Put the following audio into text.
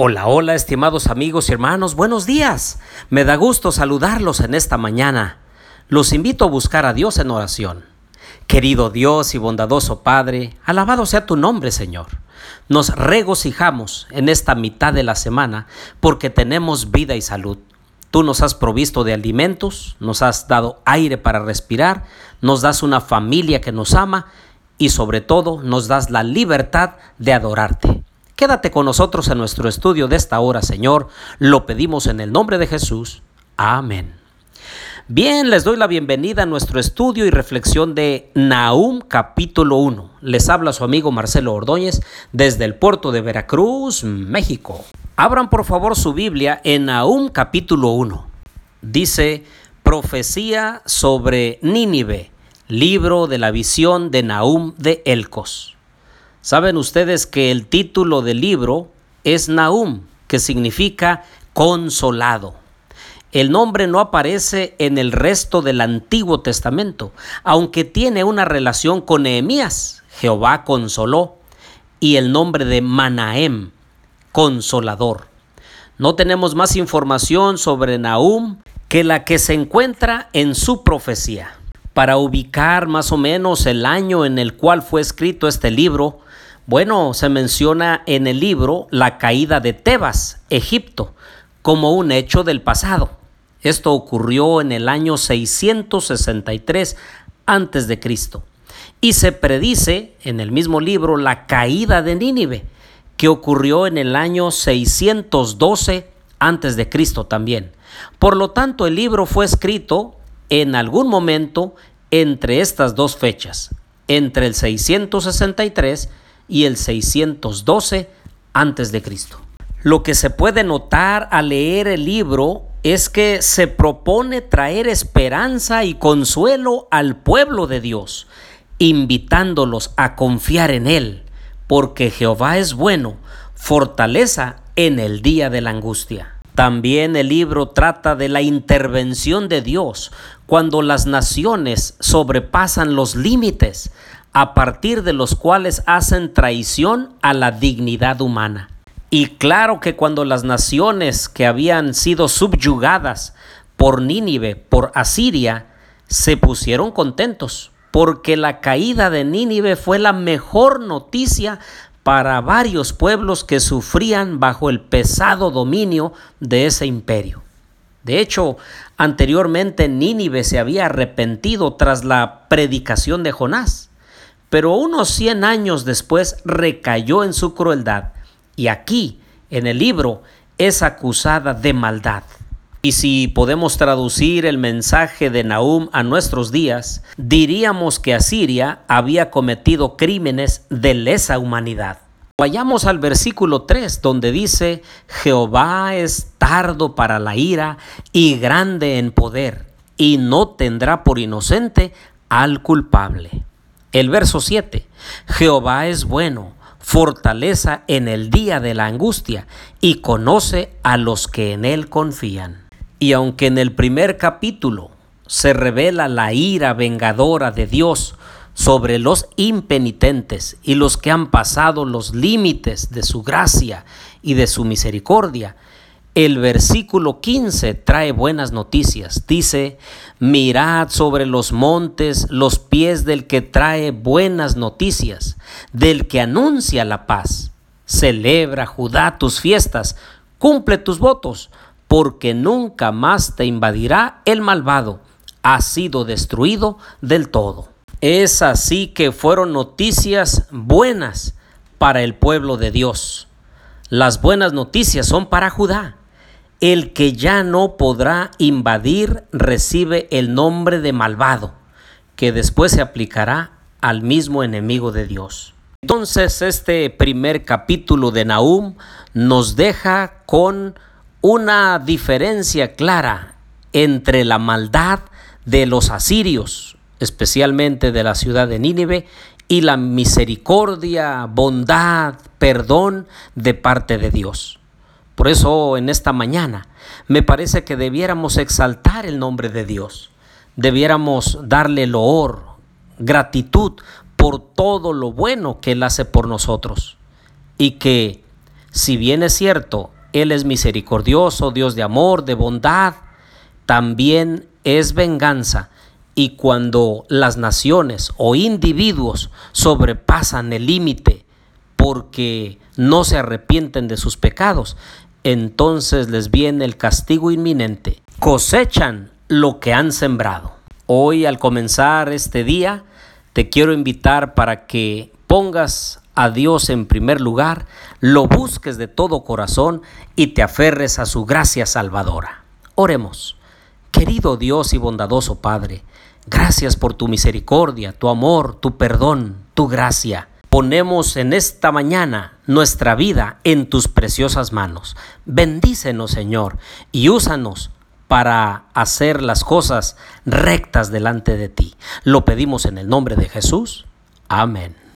Hola, hola, estimados amigos y hermanos, buenos días. Me da gusto saludarlos en esta mañana. Los invito a buscar a Dios en oración. Querido Dios y bondadoso Padre, alabado sea tu nombre, Señor. Nos regocijamos en esta mitad de la semana porque tenemos vida y salud. Tú nos has provisto de alimentos, nos has dado aire para respirar, nos das una familia que nos ama y sobre todo nos das la libertad de adorarte. Quédate con nosotros en nuestro estudio de esta hora, Señor. Lo pedimos en el nombre de Jesús. Amén. Bien, les doy la bienvenida a nuestro estudio y reflexión de Nahum capítulo 1. Les habla su amigo Marcelo Ordóñez desde el puerto de Veracruz, México. Abran por favor su Biblia en Nahum capítulo 1. Dice, profecía sobre Nínive, libro de la visión de Nahum de Elcos. Saben ustedes que el título del libro es Nahum, que significa consolado. El nombre no aparece en el resto del Antiguo Testamento, aunque tiene una relación con Nehemías, Jehová consoló, y el nombre de Manahem, consolador. No tenemos más información sobre Nahum que la que se encuentra en su profecía. Para ubicar más o menos el año en el cual fue escrito este libro, bueno, se menciona en el libro la caída de Tebas, Egipto, como un hecho del pasado. Esto ocurrió en el año 663 a.C. Y se predice en el mismo libro la caída de Nínive, que ocurrió en el año 612 a.C. también. Por lo tanto, el libro fue escrito en algún momento entre estas dos fechas, entre el 663 y el 612 a.C. Lo que se puede notar al leer el libro es que se propone traer esperanza y consuelo al pueblo de Dios, invitándolos a confiar en Él, porque Jehová es bueno, fortaleza en el día de la angustia. También el libro trata de la intervención de Dios cuando las naciones sobrepasan los límites a partir de los cuales hacen traición a la dignidad humana. Y claro que cuando las naciones que habían sido subyugadas por Nínive, por Asiria, se pusieron contentos, porque la caída de Nínive fue la mejor noticia para varios pueblos que sufrían bajo el pesado dominio de ese imperio. De hecho, anteriormente Nínive se había arrepentido tras la predicación de Jonás, pero unos 100 años después recayó en su crueldad y aquí, en el libro, es acusada de maldad. Y si podemos traducir el mensaje de Nahum a nuestros días, diríamos que Asiria había cometido crímenes de lesa humanidad. Vayamos al versículo 3 donde dice, Jehová es tardo para la ira y grande en poder, y no tendrá por inocente al culpable. El verso 7, Jehová es bueno fortaleza en el día de la angustia y conoce a los que en él confían. Y aunque en el primer capítulo se revela la ira vengadora de Dios sobre los impenitentes y los que han pasado los límites de su gracia y de su misericordia, el versículo 15 trae buenas noticias. Dice, mirad sobre los montes los pies del que trae buenas noticias, del que anuncia la paz. Celebra, Judá, tus fiestas, cumple tus votos, porque nunca más te invadirá el malvado. Ha sido destruido del todo. Es así que fueron noticias buenas para el pueblo de Dios. Las buenas noticias son para Judá el que ya no podrá invadir recibe el nombre de malvado, que después se aplicará al mismo enemigo de Dios. Entonces este primer capítulo de Nahum nos deja con una diferencia clara entre la maldad de los asirios, especialmente de la ciudad de Nínive, y la misericordia, bondad, perdón de parte de Dios. Por eso en esta mañana me parece que debiéramos exaltar el nombre de Dios. Debiéramos darle loor, gratitud por todo lo bueno que Él hace por nosotros. Y que Si bien es cierto, Él es misericordioso, Dios de amor, de bondad, también es venganza. Y cuando las naciones o individuos sobrepasan el límite porque no se arrepienten de sus pecados, entonces les viene el castigo inminente. Cosechan lo que han sembrado. Hoy al comenzar este día, te quiero invitar para que pongas a Dios en primer lugar, lo busques de todo corazón y te aferres a su gracia salvadora. Oremos. Querido Dios y bondadoso Padre, gracias por tu misericordia, tu amor, tu perdón, tu gracia. Ponemos en esta mañana nuestra vida en tus preciosas manos. Bendícenos, Señor, y úsanos para hacer las cosas rectas delante de ti. Lo pedimos en el nombre de Jesús. Amén.